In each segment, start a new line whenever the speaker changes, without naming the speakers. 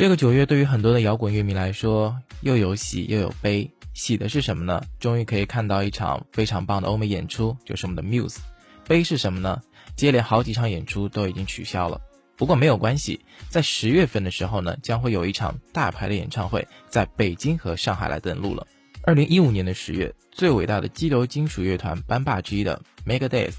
这个九月对于很多的摇滚乐迷来说，又有喜又有悲。喜的是什么呢？终于可以看到一场非常棒的欧美演出，就是我们的 Muse。悲是什么呢？接连好几场演出都已经取消了。不过没有关系，在十月份的时候呢，将会有一场大牌的演唱会在北京和上海来登陆了。二零一五年的十月，最伟大的激流金属乐团班霸之一的 Megadeth，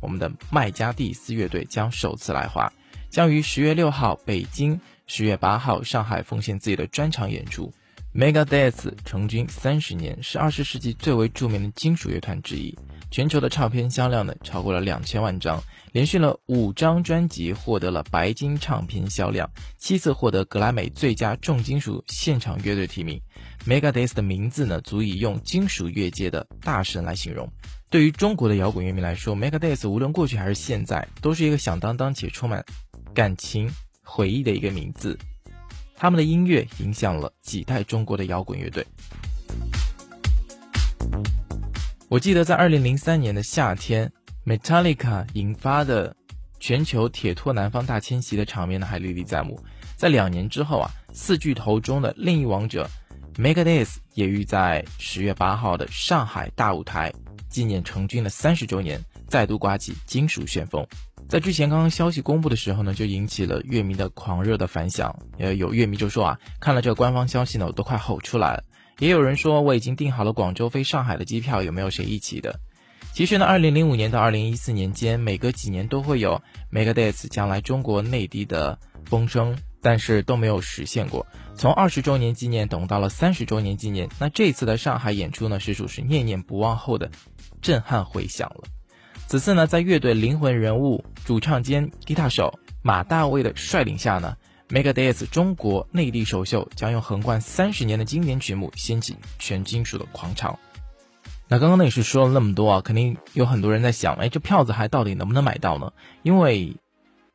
我们的麦加蒂斯乐队将首次来华，将于十月六号北京，十月八号上海奉献自己的专场演出。Megadeth 成军三十年，是二十世纪最为著名的金属乐团之一。全球的唱片销量呢超过了两千万张，连续了五张专辑获得了白金唱片销量，七次获得格莱美最佳重金属现场乐队提名。Megadeth 的名字呢足以用金属乐界的大神来形容。对于中国的摇滚乐迷来说，Megadeth 无论过去还是现在，都是一个响当当且充满感情回忆的一个名字。他们的音乐影响了几代中国的摇滚乐队。我记得在二零零三年的夏天，Metallica 引发的全球铁托南方大迁徙的场面呢还历历在目。在两年之后啊，四巨头中的另一王者 Megadeth 也于在十月八号的上海大舞台纪念成军的三十周年，再度刮起金属旋风。在之前刚刚消息公布的时候呢，就引起了乐迷的狂热的反响。呃，有乐迷就说啊，看了这个官方消息呢，我都快吼出来了。也有人说我已经订好了广州飞上海的机票，有没有谁一起的？其实呢，二零零五年到二零一四年间，每隔几年都会有 Megadeth 将来中国内地的风声，但是都没有实现过。从二十周年纪念等到了三十周年纪念，那这次的上海演出呢，实属是念念不忘后的震撼回响了。此次呢，在乐队灵魂人物、主唱兼吉他手马大卫的率领下呢，Megadeth 中国内地首秀将用横贯三十年的经典曲目掀起全金属的狂潮。那刚刚呢也是说了那么多啊，肯定有很多人在想，哎，这票子还到底能不能买到呢？因为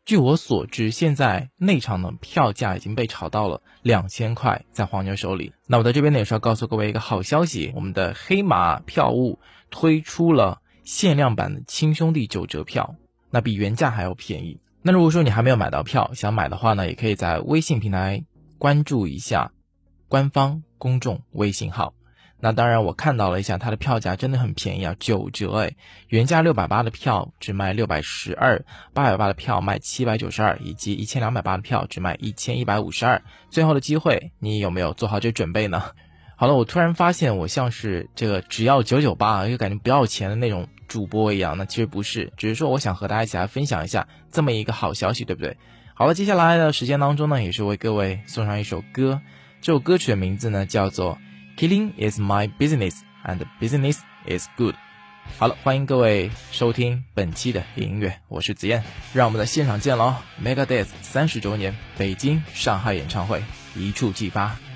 据我所知，现在内场的票价已经被炒到了两千块，在黄牛手里。那我在这边呢也是要告诉各位一个好消息，我们的黑马票务推出了。限量版的亲兄弟九折票，那比原价还要便宜。那如果说你还没有买到票，想买的话呢，也可以在微信平台关注一下官方公众微信号。那当然，我看到了一下它的票价真的很便宜啊，九折哎！原价六百八的票只卖六百十二，八百八的票卖七百九十二，以及一千两百八的票只卖一千一百五十二。最后的机会，你有没有做好这准备呢？好了，我突然发现我像是这个只要九九八，又感觉不要钱的那种主播一样。那其实不是，只是说我想和大家一起来分享一下这么一个好消息，对不对？好了，接下来的时间当中呢，也是为各位送上一首歌。这首歌曲的名字呢叫做《Killing Is My Business and Business Is Good》。好了，欢迎各位收听本期的音乐，我是子燕，让我们在现场见喽！Megadeth 三十周年北京、上海演唱会一触即发。